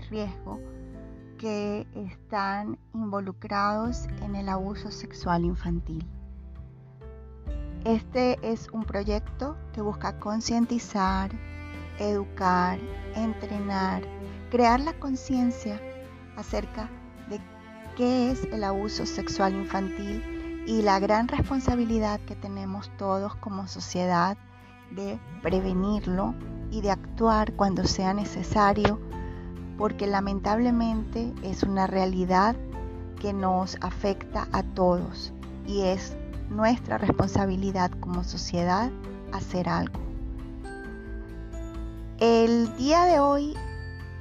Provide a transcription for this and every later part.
riesgo que están involucrados en el abuso sexual infantil. Este es un proyecto que busca concientizar, educar, entrenar, crear la conciencia acerca de qué es el abuso sexual infantil y la gran responsabilidad que tenemos todos como sociedad de prevenirlo y de actuar cuando sea necesario, porque lamentablemente es una realidad que nos afecta a todos y es nuestra responsabilidad como sociedad hacer algo. El día de hoy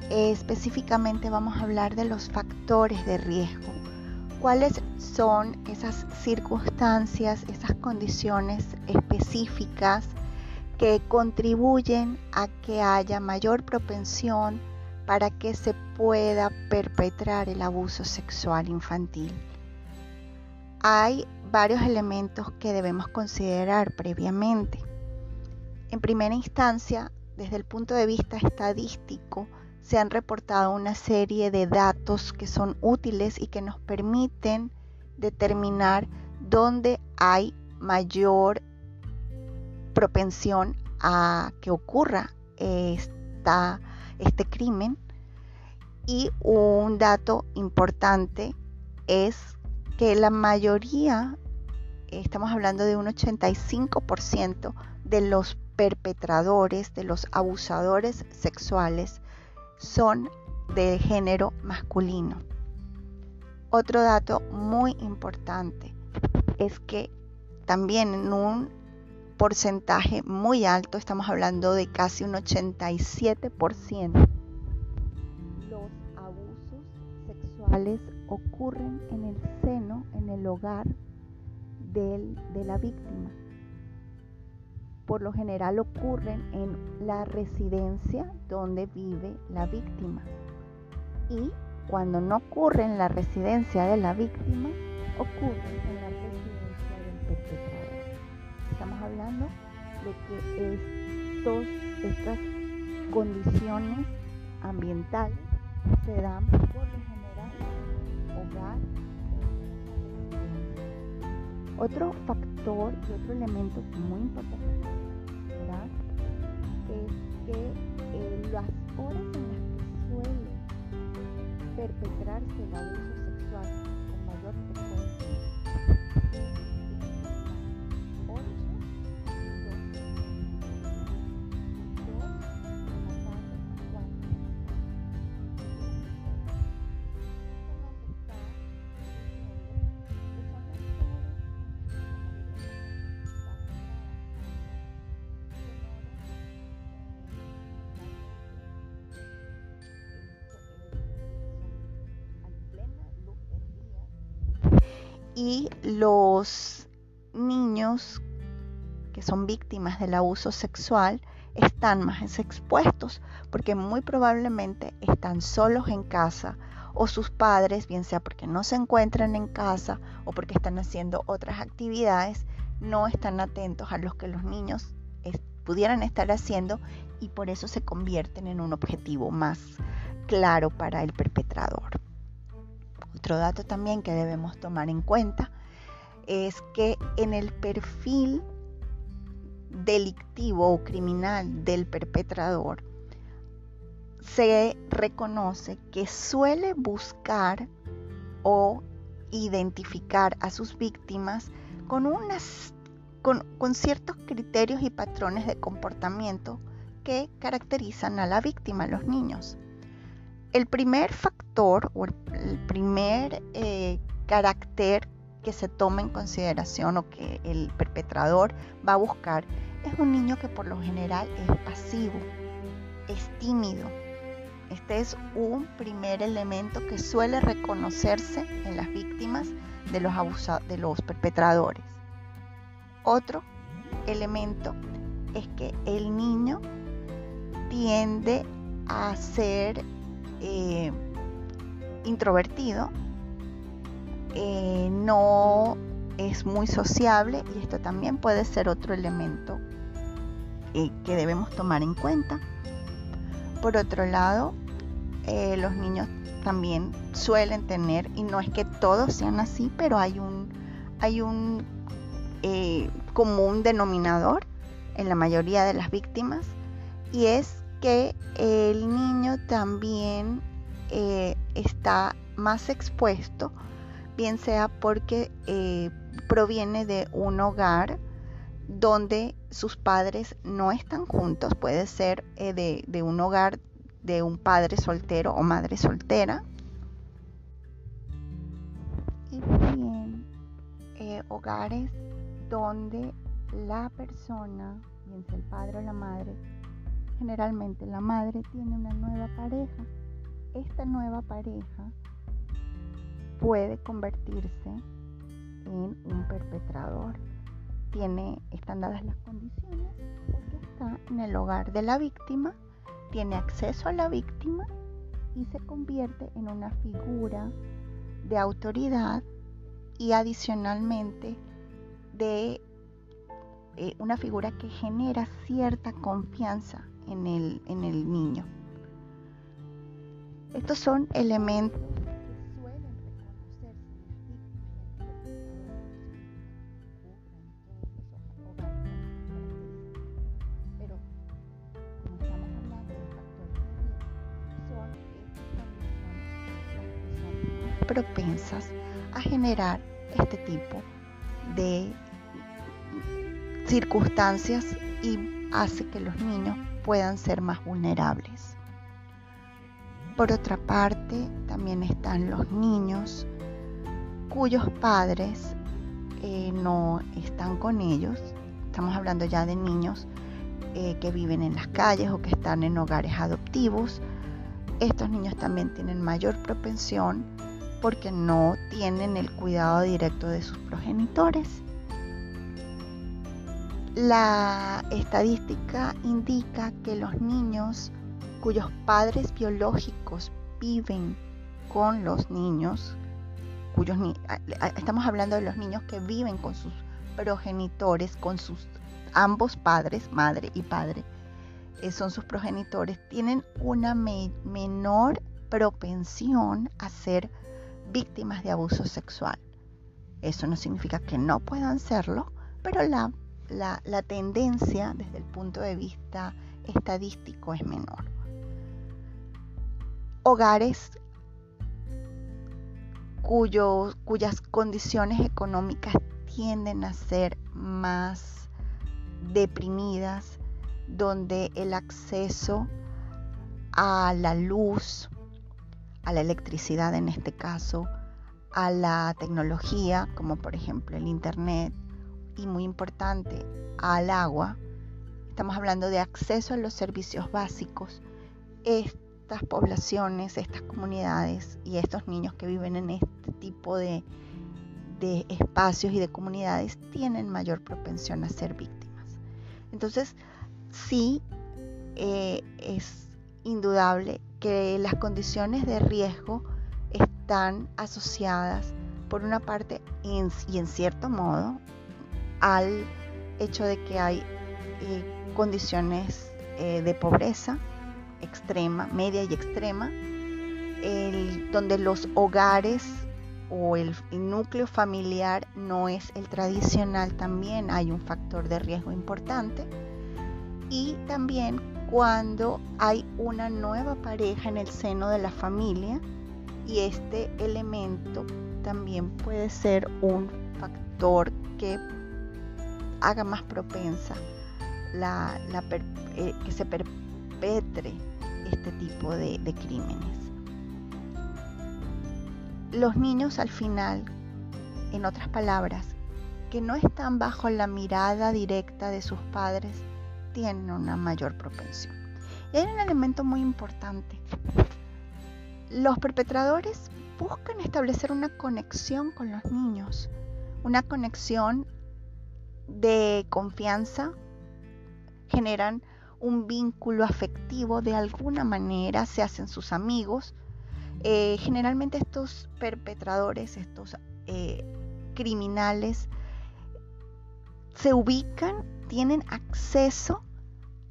específicamente vamos a hablar de los factores de riesgo. ¿Cuáles son esas circunstancias, esas condiciones específicas que contribuyen a que haya mayor propensión para que se pueda perpetrar el abuso sexual infantil? Hay varios elementos que debemos considerar previamente. En primera instancia, desde el punto de vista estadístico, se han reportado una serie de datos que son útiles y que nos permiten determinar dónde hay mayor propensión a que ocurra esta, este crimen. Y un dato importante es que la mayoría, estamos hablando de un 85% de los perpetradores, de los abusadores sexuales, son de género masculino. Otro dato muy importante es que también en un porcentaje muy alto, estamos hablando de casi un 87%, los abusos sexuales ocurren en el seno, en el hogar de la víctima por lo general ocurren en la residencia donde vive la víctima. Y cuando no ocurre en la residencia de la víctima, ocurre en la residencia del perpetrador. Estamos hablando de que estos, estas condiciones ambientales se dan por lo hogar. Otro factor y otro elemento muy importante es que eh, las horas en las que suele perpetrarse el abuso sexual con mayor frecuencia los niños que son víctimas del abuso sexual están más expuestos porque muy probablemente están solos en casa o sus padres, bien sea porque no se encuentran en casa o porque están haciendo otras actividades, no están atentos a los que los niños pudieran estar haciendo y por eso se convierten en un objetivo más claro para el perpetrador. Otro dato también que debemos tomar en cuenta es que en el perfil delictivo o criminal del perpetrador se reconoce que suele buscar o identificar a sus víctimas con, unas, con, con ciertos criterios y patrones de comportamiento que caracterizan a la víctima, a los niños. El primer factor o el, primer eh, carácter que se toma en consideración o que el perpetrador va a buscar es un niño que por lo general es pasivo, es tímido. Este es un primer elemento que suele reconocerse en las víctimas de los, de los perpetradores. Otro elemento es que el niño tiende a ser eh, introvertido, eh, no es muy sociable y esto también puede ser otro elemento eh, que debemos tomar en cuenta. Por otro lado, eh, los niños también suelen tener, y no es que todos sean así, pero hay un, hay un común denominador en la mayoría de las víctimas, y es que el niño también está más expuesto, bien sea porque proviene de un hogar donde sus padres no están juntos, puede ser de, de un hogar de un padre soltero o madre soltera. Y también eh, hogares donde la persona, bien sea el padre o la madre, generalmente la madre tiene una nueva pareja. Esta nueva pareja puede convertirse en un perpetrador. Tiene, están dadas las condiciones porque está en el hogar de la víctima tiene acceso a la víctima y se convierte en una figura de autoridad y adicionalmente de eh, una figura que genera cierta confianza en el, en el niño. Estos son elementos este tipo de circunstancias y hace que los niños puedan ser más vulnerables. Por otra parte, también están los niños cuyos padres eh, no están con ellos. Estamos hablando ya de niños eh, que viven en las calles o que están en hogares adoptivos. Estos niños también tienen mayor propensión porque no tienen el cuidado directo de sus progenitores. La estadística indica que los niños cuyos padres biológicos viven con los niños, cuyos estamos hablando de los niños que viven con sus progenitores, con sus ambos padres, madre y padre, eh, son sus progenitores, tienen una menor propensión a ser víctimas de abuso sexual. Eso no significa que no puedan serlo, pero la, tendencia desde el punto de vista estadístico es menor. Hogares cuyas condiciones económicas tienden a ser más deprimidas, donde el acceso a la luz, a la electricidad en este caso, a la tecnología, como por ejemplo el Internet, y muy importante, al agua. Estamos hablando de acceso a los servicios básicos. Estas poblaciones, estas comunidades y estos niños que viven en este tipo de, de espacios y de comunidades tienen mayor propensión a ser víctimas. Entonces, sí eh, es indudable que las condiciones de riesgo están asociadas por una parte y en cierto modo al hecho de que hay eh, condiciones eh, de pobreza extrema, media y extrema, donde los hogares o el, núcleo familiar no es el tradicional también, hay un factor de riesgo importante. Y también cuando hay una nueva pareja en el seno de la familia y este elemento también puede ser un factor que haga más propensa la, eh, que se perpetre este tipo de, de crímenes. Los niños al final, en otras palabras, que no están bajo la mirada directa de sus padres, tienen una mayor propensión. Y hay un elemento muy importante. Los perpetradores buscan establecer una conexión con los niños, una conexión de confianza, generan un vínculo afectivo de alguna manera, se hacen sus amigos. Eh, generalmente estos perpetradores, estos eh, criminales, se ubican, tienen acceso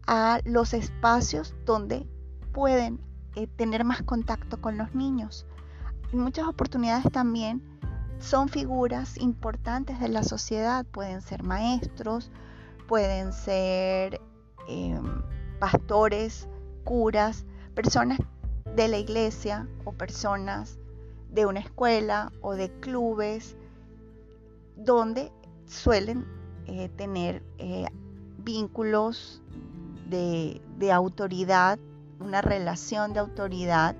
a los espacios donde pueden eh, tener más contacto con los niños. En muchas oportunidades también son figuras importantes de la sociedad, pueden ser maestros, pueden ser em, pastores, curas, personas de la iglesia o personas de una escuela o de clubes donde suelen eh, tener eh, vínculos de, autoridad, una relación de autoridad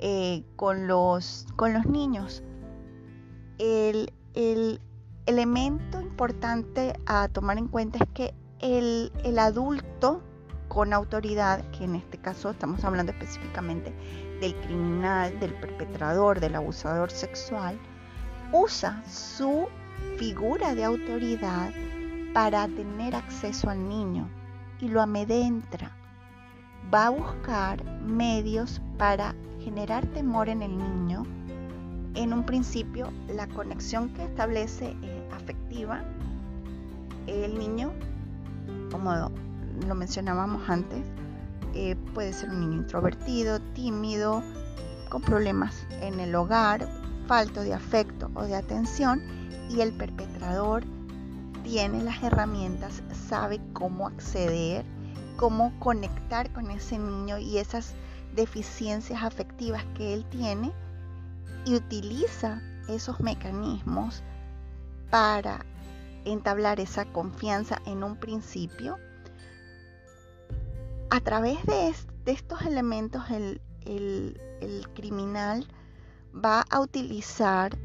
eh, con, los, con los niños. El, elemento importante a tomar en cuenta es que el, el adulto con autoridad, que en este caso estamos hablando específicamente del criminal, del perpetrador, del abusador sexual, usa su figura de autoridad para tener acceso al niño y lo amedrentra. Va a buscar medios para generar temor en el niño. En un principio, la conexión que establece es afectiva. El niño, como lo mencionábamos antes, eh, puede ser un niño introvertido, tímido, con problemas en el hogar, falto de afecto o de atención y el perpetrador tiene las herramientas, sabe cómo acceder, cómo conectar con ese niño y esas deficiencias afectivas que él tiene y utiliza esos mecanismos para entablar esa confianza en un principio. A través de, estos elementos el, criminal va a utilizar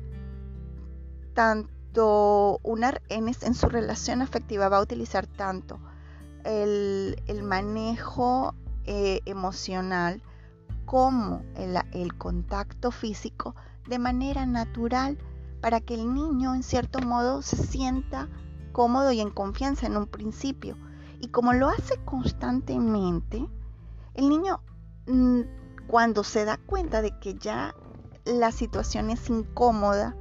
tanto una, en, su relación afectiva va a utilizar tanto el, manejo eh, emocional como el, el contacto físico de manera natural para que el niño en cierto modo se sienta cómodo y en confianza en un principio. Y como lo hace constantemente, el niño mm, cuando se da cuenta de que ya la situación es incómoda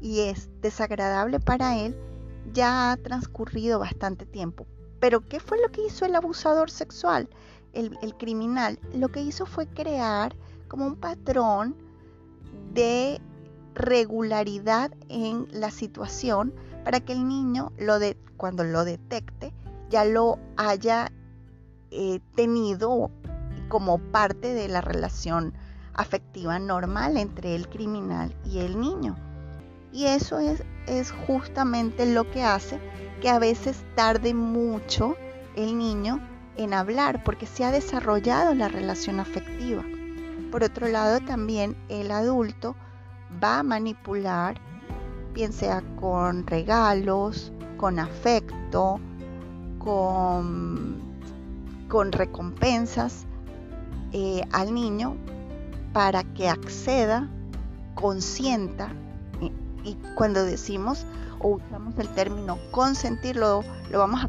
y es desagradable para él, ya ha transcurrido bastante tiempo. Pero ¿qué fue lo que hizo el abusador sexual, el, criminal? Lo que hizo fue crear como un patrón de regularidad en la situación para que el niño lo de, cuando lo detecte ya lo haya eh, tenido como parte de la relación afectiva normal entre el criminal y el niño. Y eso es, es justamente lo que hace que a veces tarde mucho el niño en hablar porque se ha desarrollado la relación afectiva. Por otro lado, también el adulto va a manipular, bien sea con regalos, con afecto, con, con recompensas eh, al niño para que acceda, consienta y cuando decimos o usamos el término consentir, lo, vamos a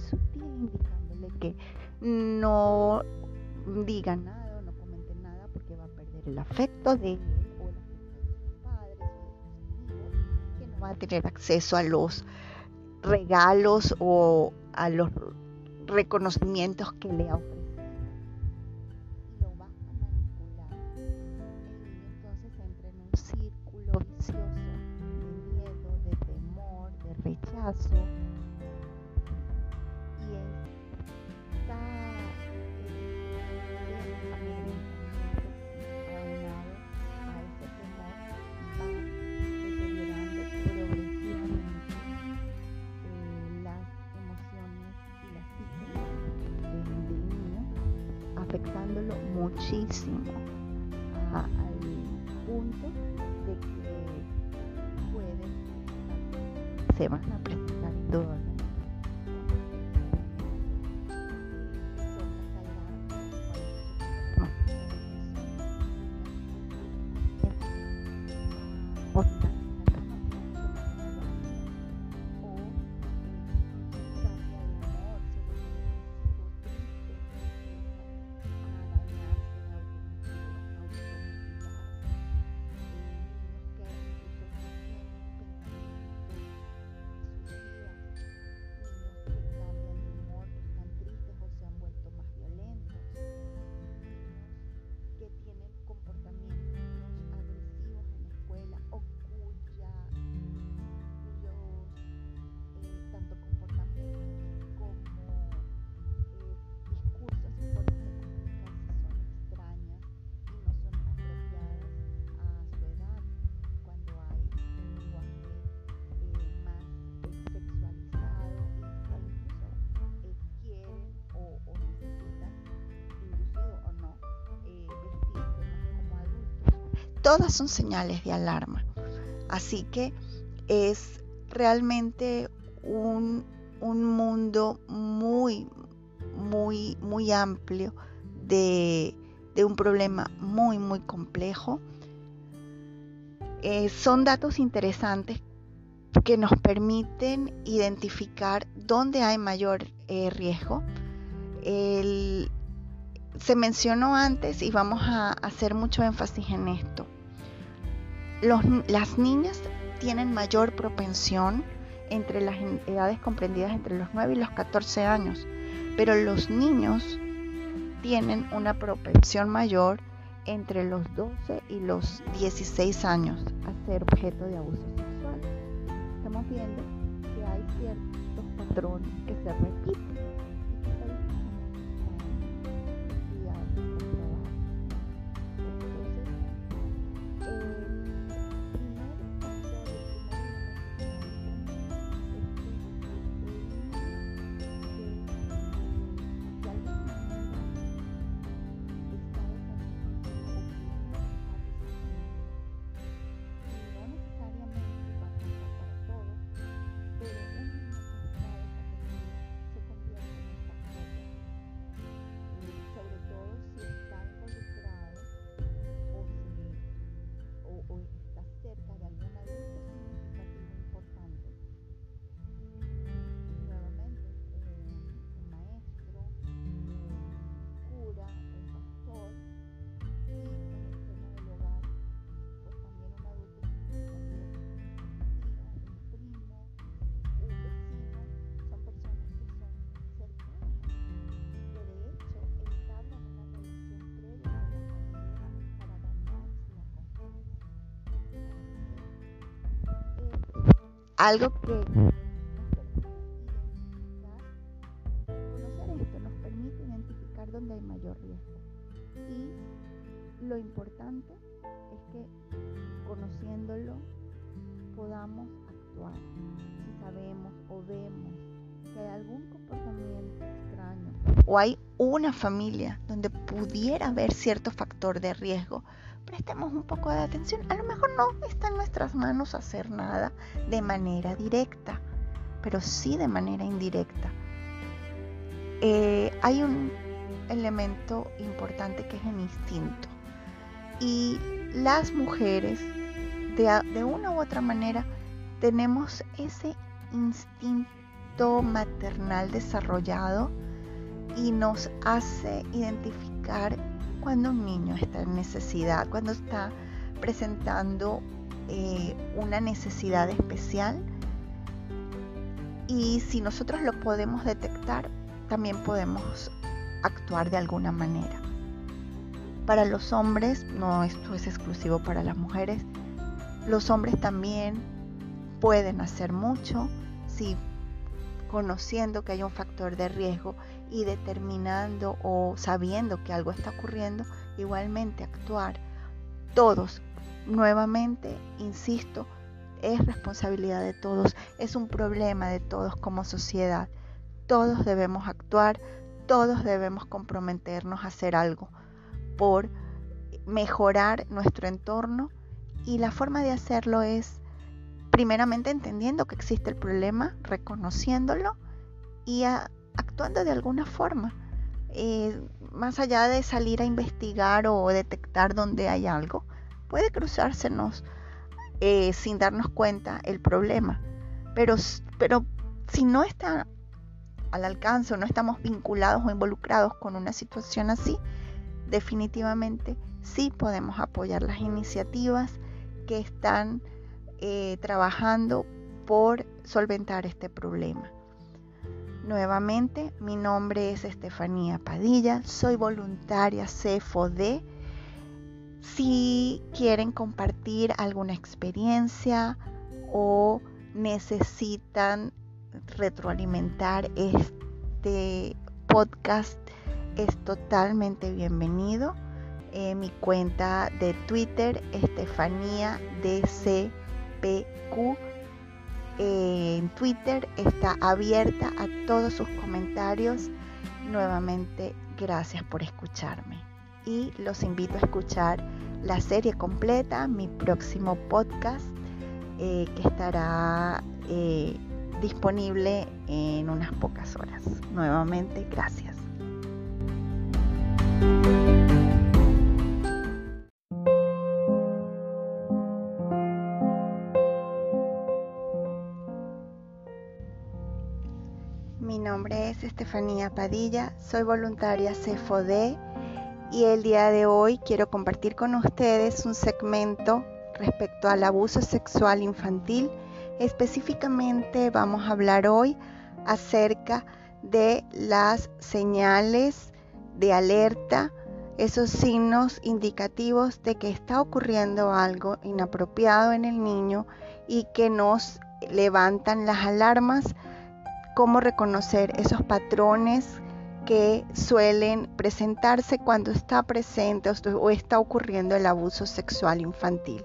muy sutil, indicándole que no diga nada o no comente nada porque va a perder el afecto de él o el afecto de sus padres o de sus amigos, que no va a tener acceso a los regalos o a los reconocimientos que le ha ofrecido. Lo va a manipular. Entonces entra en un círculo vicioso rechazo y está eh, muchísimo al punto de que pueden se van a todas son señales de alarma. Así que es realmente un, mundo muy, muy, muy amplio de, un problema muy, muy complejo. Eh, son datos interesantes que nos permiten identificar dónde hay mayor eh, riesgo. se mencionó antes y vamos a hacer mucho énfasis en esto las niñas tienen mayor propensión entre las edades comprendidas entre los 9 y los 14 años, pero los niños tienen una propensión mayor entre los 12 y los 16 años a ser objeto de abuso sexual. Estamos viendo que hay ciertos patrones que se repiten algo que conocer esto nos permite identificar dónde hay mayor riesgo. Y lo importante es que conociéndolo podamos actuar. Si sabemos o vemos que hay algún comportamiento extraño o hay una familia donde pudiera haber cierto factor de riesgo, prestemos un poco de atención. A lo mejor no está en nuestras manos hacer nada de manera directa, pero sí de manera indirecta. Eh, hay un elemento importante que es el instinto. Y las mujeres, de, de una u otra manera, tenemos ese instinto maternal desarrollado y nos hace identificar cuando un niño está en necesidad, cuando está presentando eh, una necesidad especial. Y si nosotros lo podemos detectar, también podemos actuar de alguna manera. Para los hombres, no esto es exclusivo para las mujeres, los hombres también pueden hacer mucho si conociendo que hay un factor de riesgo y determinando o sabiendo que algo está ocurriendo, igualmente actuar. Todos, nuevamente, insisto, es responsabilidad de todos, es un problema de todos como sociedad. Todos debemos actuar, todos debemos comprometernos a hacer algo por mejorar nuestro entorno y la forma de hacerlo es primeramente entendiendo que existe el problema, reconociéndolo y actuando de alguna forma. Eh, más allá de salir a investigar o detectar dónde hay algo, puede cruzársenos eh, sin darnos cuenta el problema. Pero, pero si no está al alcance no estamos vinculados o involucrados con una situación así, definitivamente sí podemos apoyar las iniciativas que están eh, trabajando por solventar este problema. Nuevamente, mi nombre es Estefanía Padilla, soy voluntaria CFOD. Si quieren compartir alguna experiencia o necesitan retroalimentar este podcast, es totalmente bienvenido. Eh, mi cuenta de Twitter, Estefanía DCPQ, en Twitter está abierta a todos sus comentarios. Nuevamente, gracias por escucharme. Y los invito a escuchar la serie completa, mi próximo podcast, eh, que estará disponible en unas pocas horas. Nuevamente, gracias. Estefanía Padilla, soy voluntaria CFOD y el día de hoy quiero compartir con ustedes un segmento respecto al abuso sexual infantil. Específicamente vamos a hablar hoy acerca de las señales de alerta, esos signos indicativos de que está ocurriendo algo inapropiado en el niño y que nos levantan las alarmas, cómo reconocer esos patrones que suelen presentarse cuando está presente o está ocurriendo el abuso sexual infantil.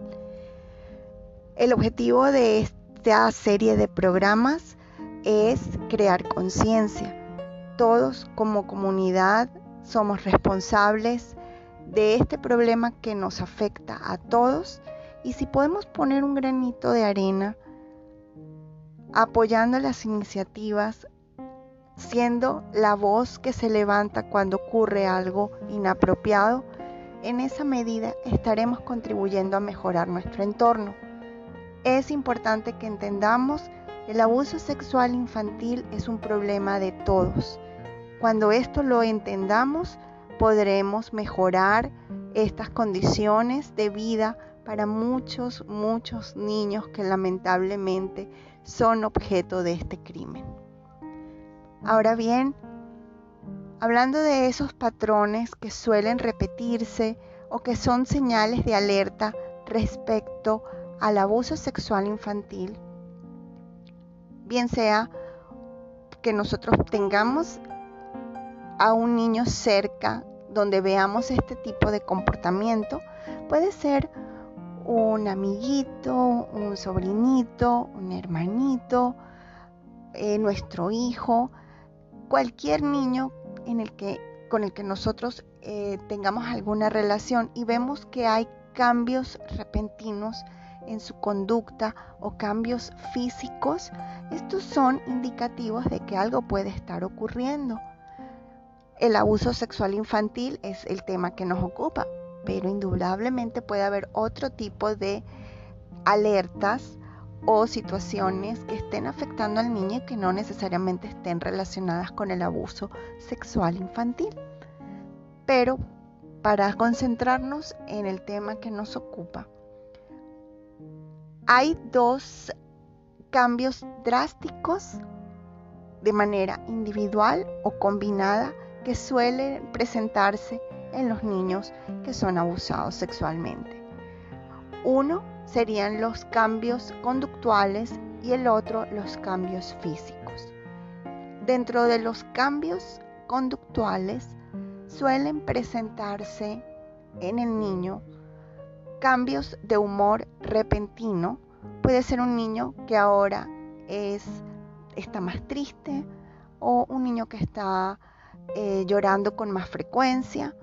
El objetivo de esta serie de programas es crear conciencia. Todos como comunidad somos responsables de este problema que nos afecta a todos y si podemos poner un granito de arena apoyando las iniciativas, siendo la voz que se levanta cuando ocurre algo inapropiado, en esa medida estaremos contribuyendo a mejorar nuestro entorno. Es importante que entendamos el abuso sexual infantil es un problema de todos. Cuando esto lo entendamos, podremos mejorar estas condiciones de vida para muchos, muchos niños que lamentablemente son objeto de este crimen. Ahora bien, hablando de esos patrones que suelen repetirse o que son señales de alerta respecto al abuso sexual infantil, bien sea que nosotros tengamos a un niño cerca donde veamos este tipo de comportamiento, puede ser un amiguito, un sobrinito, un hermanito, eh, nuestro hijo, cualquier niño en el que, con el que nosotros eh, tengamos alguna relación y vemos que hay cambios repentinos en su conducta o cambios físicos, estos son indicativos de que algo puede estar ocurriendo. El abuso sexual infantil es el tema que nos ocupa, pero indudablemente puede haber otro tipo de alertas o situaciones que estén afectando al niño y que no necesariamente estén relacionadas con el abuso sexual infantil. Pero para concentrarnos en el tema que nos ocupa, hay dos cambios drásticos de manera individual o combinada que suelen presentarse en los niños que son abusados sexualmente. Uno serían los cambios conductuales y el otro los cambios físicos. Dentro de los cambios conductuales suelen presentarse en el niño cambios de humor repentino. Puede ser un niño que ahora es, está más triste o un niño que está eh, llorando con más frecuencia,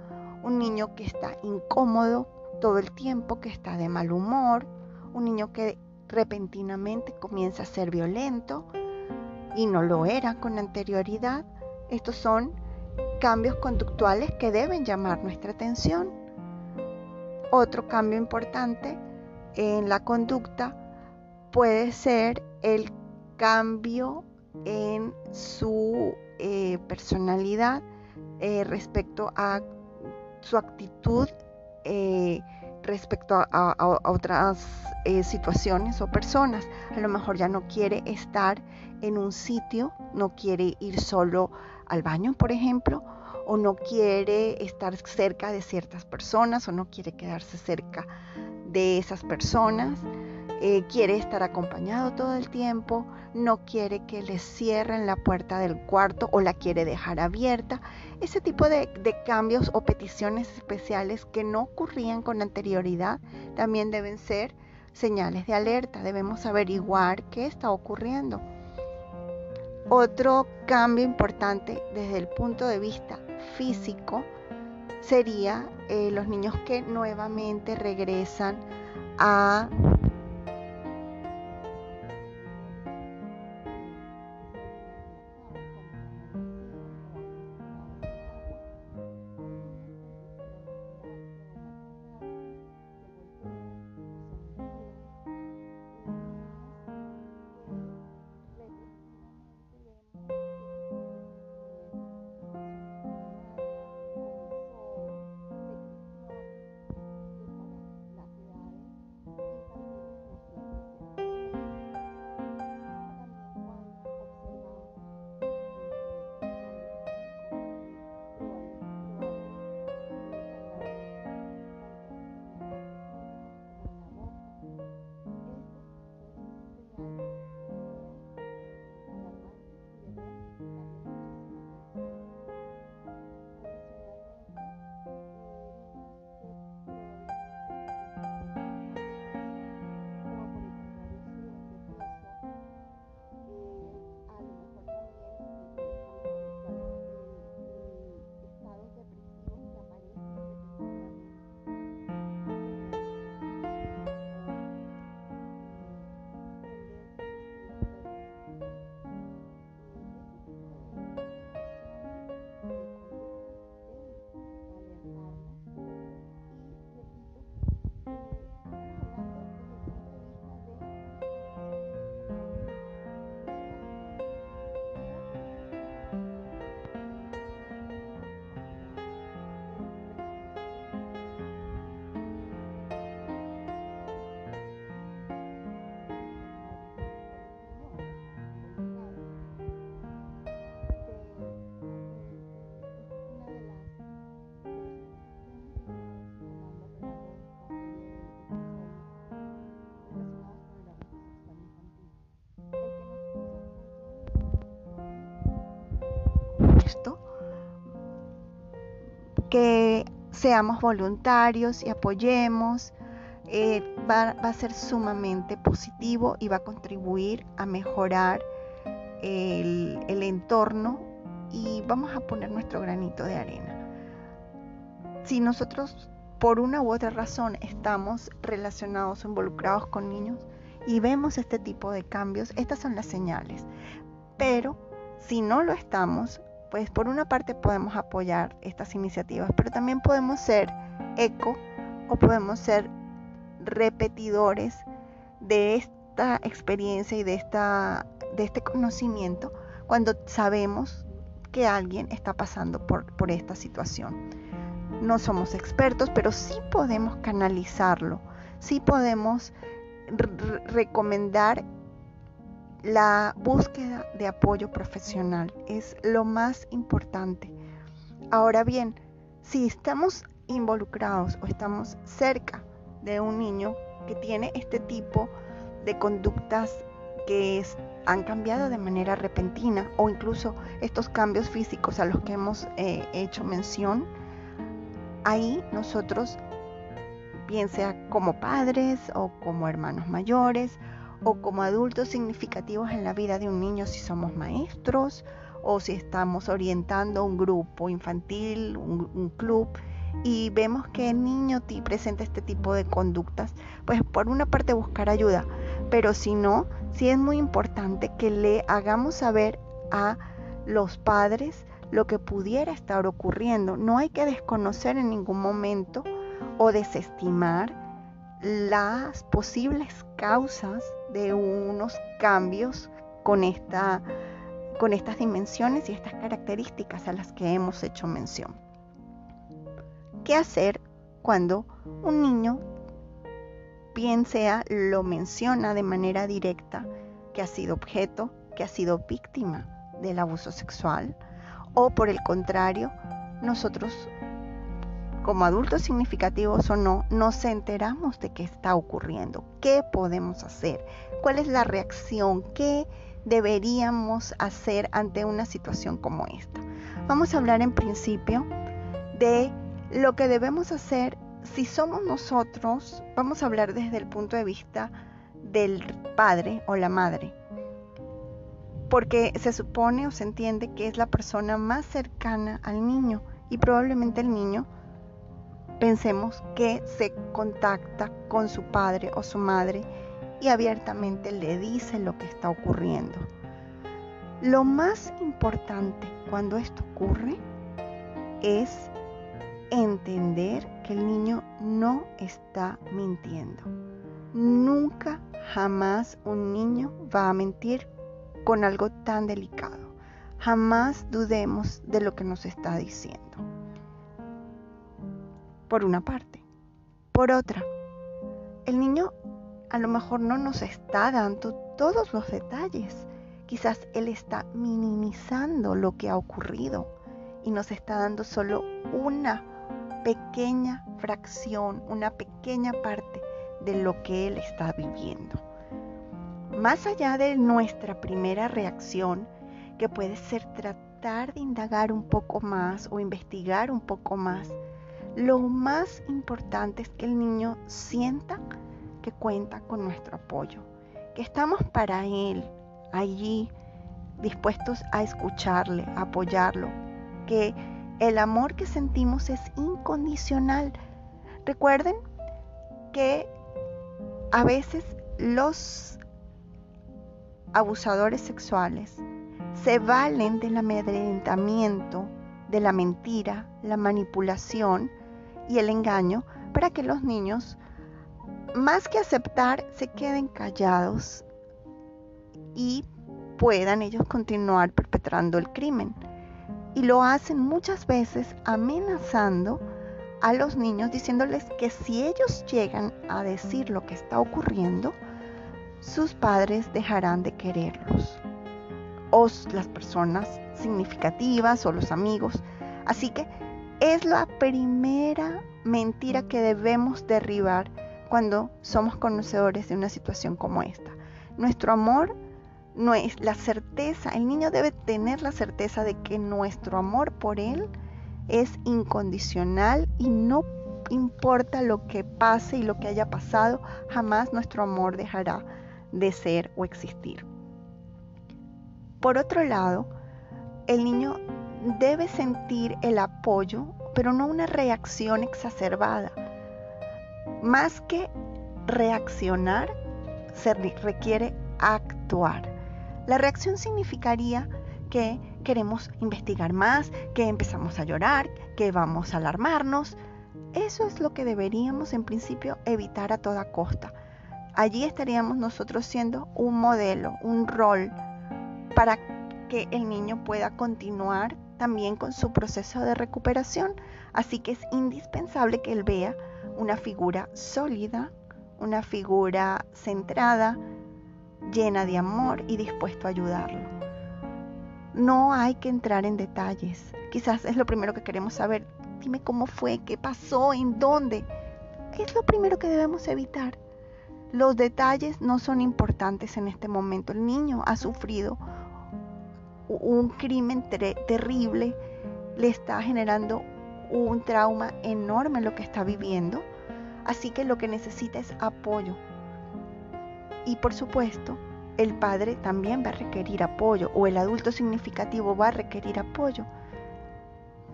un niño que está incómodo todo el tiempo, que está de mal humor, un niño que repentinamente comienza a ser violento y no lo era con anterioridad. Estos son cambios conductuales que deben llamar nuestra atención. Otro cambio importante en la conducta puede ser el cambio en su eh, personalidad eh, respecto a su actitud eh, respecto a, otras situaciones o personas. A lo mejor ya no quiere estar en un sitio, no quiere ir solo al baño, por ejemplo, o no quiere estar cerca de ciertas personas o no quiere quedarse cerca de esas personas. Eh, quiere estar acompañado todo el tiempo, no quiere que le cierren la puerta del cuarto o la quiere dejar abierta. Ese tipo de, cambios o peticiones especiales que no ocurrían con anterioridad también deben ser señales de alerta. Debemos averiguar qué está ocurriendo. Otro cambio importante desde el punto de vista físico sería eh, los niños que nuevamente regresan a que seamos voluntarios y apoyemos, eh, va, a ser sumamente positivo y va a contribuir a mejorar el, el entorno y vamos a poner nuestro granito de arena. Si nosotros por una u otra razón estamos relacionados o involucrados con niños y vemos este tipo de cambios, estas son las señales. Pero si no lo estamos, pues por una parte podemos apoyar estas iniciativas, pero también podemos ser eco o podemos ser repetidores de esta experiencia y de, esta, de este conocimiento cuando sabemos que alguien está pasando por, por esta situación. No somos expertos, pero sí podemos canalizarlo, sí podemos recomendar la búsqueda de apoyo profesional es lo más importante. Ahora bien, si estamos involucrados o estamos cerca de un niño que tiene este tipo de conductas que han cambiado de manera repentina o incluso estos cambios físicos a los que hemos eh, hecho mención, ahí nosotros, bien sea como padres o como hermanos mayores o como adultos significativos en la vida de un niño si somos maestros o si estamos orientando un grupo infantil, un, club, y vemos que el niño presenta este tipo de conductas, pues por una parte buscar ayuda, pero si no, sí es muy importante que le hagamos saber a los padres lo que pudiera estar ocurriendo. No hay que desconocer en ningún momento o desestimar las posibles causas de unos cambios con, esta, con estas dimensiones y estas características a las que hemos hecho mención. ¿Qué hacer cuando un niño, bien sea, lo menciona de manera directa que ha sido objeto, que ha sido víctima del abuso sexual? O por el contrario, nosotros como adultos significativos o no, nos enteramos de qué está ocurriendo, qué podemos hacer, cuál es la reacción, qué deberíamos hacer ante una situación como esta. Vamos a hablar en principio de lo que debemos hacer si somos nosotros, vamos a hablar desde el punto de vista del padre o la madre, porque se supone o se entiende que es la persona más cercana al niño y probablemente el niño pensemos que se contacta con su padre o su madre y abiertamente le dice lo que está ocurriendo. Lo más importante cuando esto ocurre es entender que el niño no está mintiendo. Nunca, jamás un niño va a mentir con algo tan delicado. Jamás dudemos de lo que nos está diciendo por una parte. Por otra, el niño a lo mejor no nos está dando todos los detalles. Quizás él está minimizando lo que ha ocurrido y nos está dando solo una pequeña fracción, una pequeña parte de lo que él está viviendo. Más allá de nuestra primera reacción, que puede ser tratar de indagar un poco más o investigar un poco más, lo más importante es que el niño sienta que cuenta con nuestro apoyo, que estamos para él allí dispuestos a escucharle, a apoyarlo, que el amor que sentimos es incondicional. Recuerden que a veces los abusadores sexuales se valen del amedrentamiento, de la mentira, la manipulación, y el engaño para que los niños, más que aceptar, se queden callados y puedan ellos continuar perpetrando el crimen. Y lo hacen muchas veces amenazando a los niños diciéndoles que si ellos llegan a decir lo que está ocurriendo, sus padres dejarán de quererlos. O las personas significativas o los amigos. Así que es la primera mentira que debemos derribar cuando somos conocedores de una situación como esta. Nuestro amor no es la certeza, el niño debe tener la certeza de que nuestro amor por él es incondicional y no importa lo que pase y lo que haya pasado, jamás nuestro amor dejará de ser o existir. Por otro lado, el niño debe sentir el apoyo, pero no una reacción exacerbada. Más que reaccionar, se requiere actuar. La reacción significaría que queremos investigar más, que empezamos a llorar, que vamos a alarmarnos. Eso es lo que deberíamos en principio evitar a toda costa. Allí estaríamos nosotros siendo un modelo, un rol para que el niño pueda continuar también con su proceso de recuperación. Así que es indispensable que él vea una figura sólida, una figura centrada, llena de amor y dispuesto a ayudarlo. No hay que entrar en detalles. Quizás es lo primero que queremos saber. Dime cómo fue, qué pasó, en dónde. Es lo primero que debemos evitar. Los detalles no son importantes en este momento. El niño ha sufrido un crimen terrible, le está generando un trauma enorme en lo que está viviendo. Así que lo que necesita es apoyo. Y por supuesto, el padre también va a requerir apoyo o el adulto significativo va a requerir apoyo.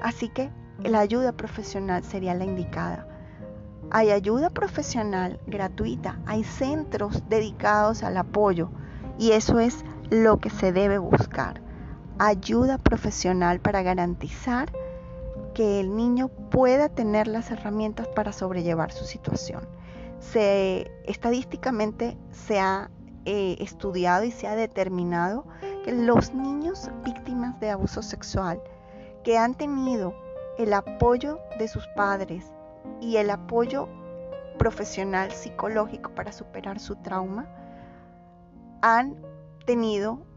Así que la ayuda profesional sería la indicada. Hay ayuda profesional gratuita, hay centros dedicados al apoyo y eso es lo que se debe buscar. Ayuda profesional para garantizar que el niño pueda tener las herramientas para sobrellevar su situación. Se, estadísticamente se ha eh, estudiado y se ha determinado que los niños víctimas de abuso sexual que han tenido el apoyo de sus padres y el apoyo profesional psicológico para superar su trauma, han tenido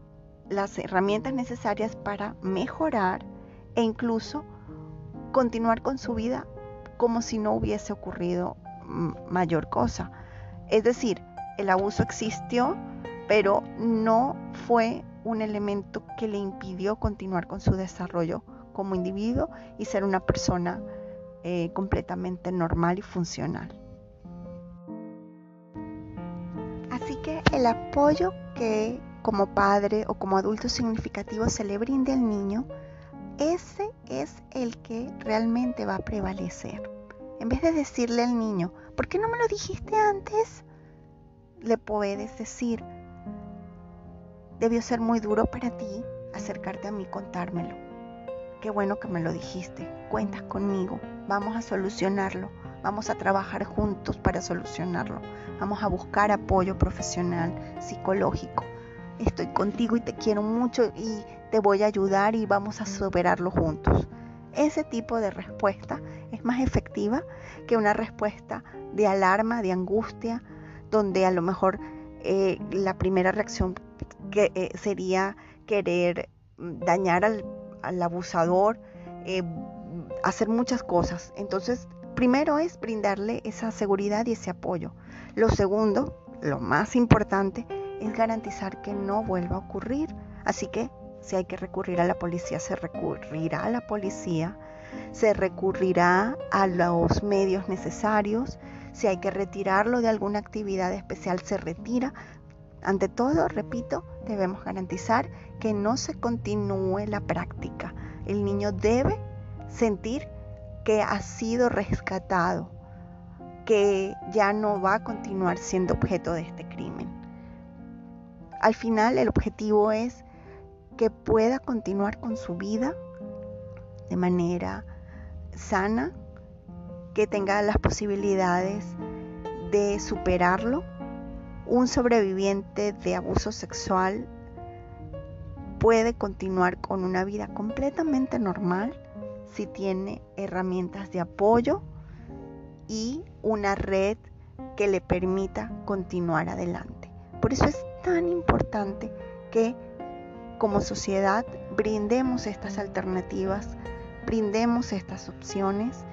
las herramientas necesarias para mejorar e incluso continuar con su vida como si no hubiese ocurrido mayor cosa. Es decir, el abuso existió, pero no fue un elemento que le impidió continuar con su desarrollo como individuo y ser una persona eh, completamente normal y funcional. Así que el apoyo que como padre o como adulto significativo se le brinde al niño ese es el que realmente va a prevalecer. En vez de decirle al niño, ¿por qué no me lo dijiste antes? Le puedes decir, debió ser muy duro para ti acercarte a mí y contármelo. Qué bueno que me lo dijiste. Cuentas conmigo. Vamos a solucionarlo. Vamos a trabajar juntos para solucionarlo. Vamos a buscar apoyo profesional, psicológico. Estoy contigo y te quiero mucho y te voy a ayudar y vamos a superarlo juntos. Ese tipo de respuesta es más efectiva que una respuesta de alarma, de angustia, donde a lo mejor eh, la primera reacción que, eh, sería querer dañar al, abusador, eh, hacer muchas cosas. Entonces, primero es brindarle esa seguridad y ese apoyo. Lo segundo, lo más importante, es garantizar que no vuelva a ocurrir. Así que si hay que recurrir a la policía, se recurrirá a la policía, se recurrirá a los medios necesarios, si hay que retirarlo de alguna actividad especial, se retira. Ante todo, repito, debemos garantizar que no se continúe la práctica. El niño debe sentir que ha sido rescatado, que ya no va a continuar siendo objeto de este crimen. Al final el objetivo es que pueda continuar con su vida de manera sana, que tenga las posibilidades de superarlo. Un sobreviviente de abuso sexual puede continuar con una vida completamente normal si tiene herramientas de apoyo y una red que le permita continuar adelante. Por eso es tan importante que como sociedad brindemos estas alternativas, brindemos estas opciones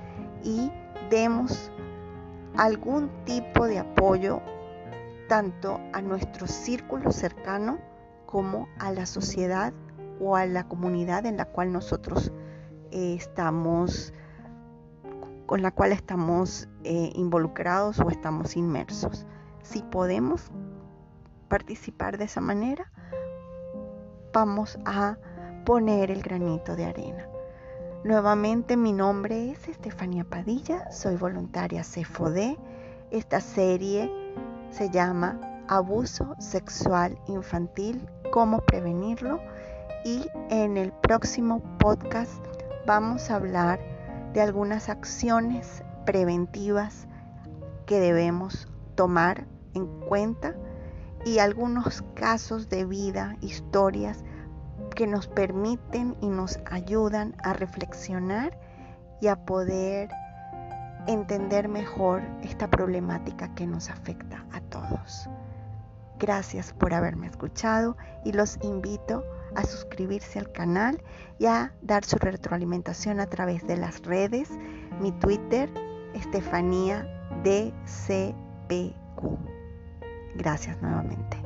y demos algún tipo de apoyo tanto a nuestro círculo cercano como a la sociedad o a la comunidad en la cual nosotros eh, estamos con la cual estamos eh, involucrados o estamos inmersos. Si podemos participar de esa manera, vamos a poner el granito de arena. Nuevamente mi nombre es Estefanía Padilla, soy voluntaria CFOD. Esta serie se llama Abuso Sexual Infantil, cómo prevenirlo y en el próximo podcast vamos a hablar de algunas acciones preventivas que debemos tomar en cuenta y algunos casos de vida, historias que nos permiten y nos ayudan a reflexionar y a poder entender mejor esta problemática que nos afecta a todos. Gracias por haberme escuchado y los invito a suscribirse al canal y a dar su retroalimentación a través de las redes, mi Twitter, Estefanía DCPQ. Gracias nuevamente.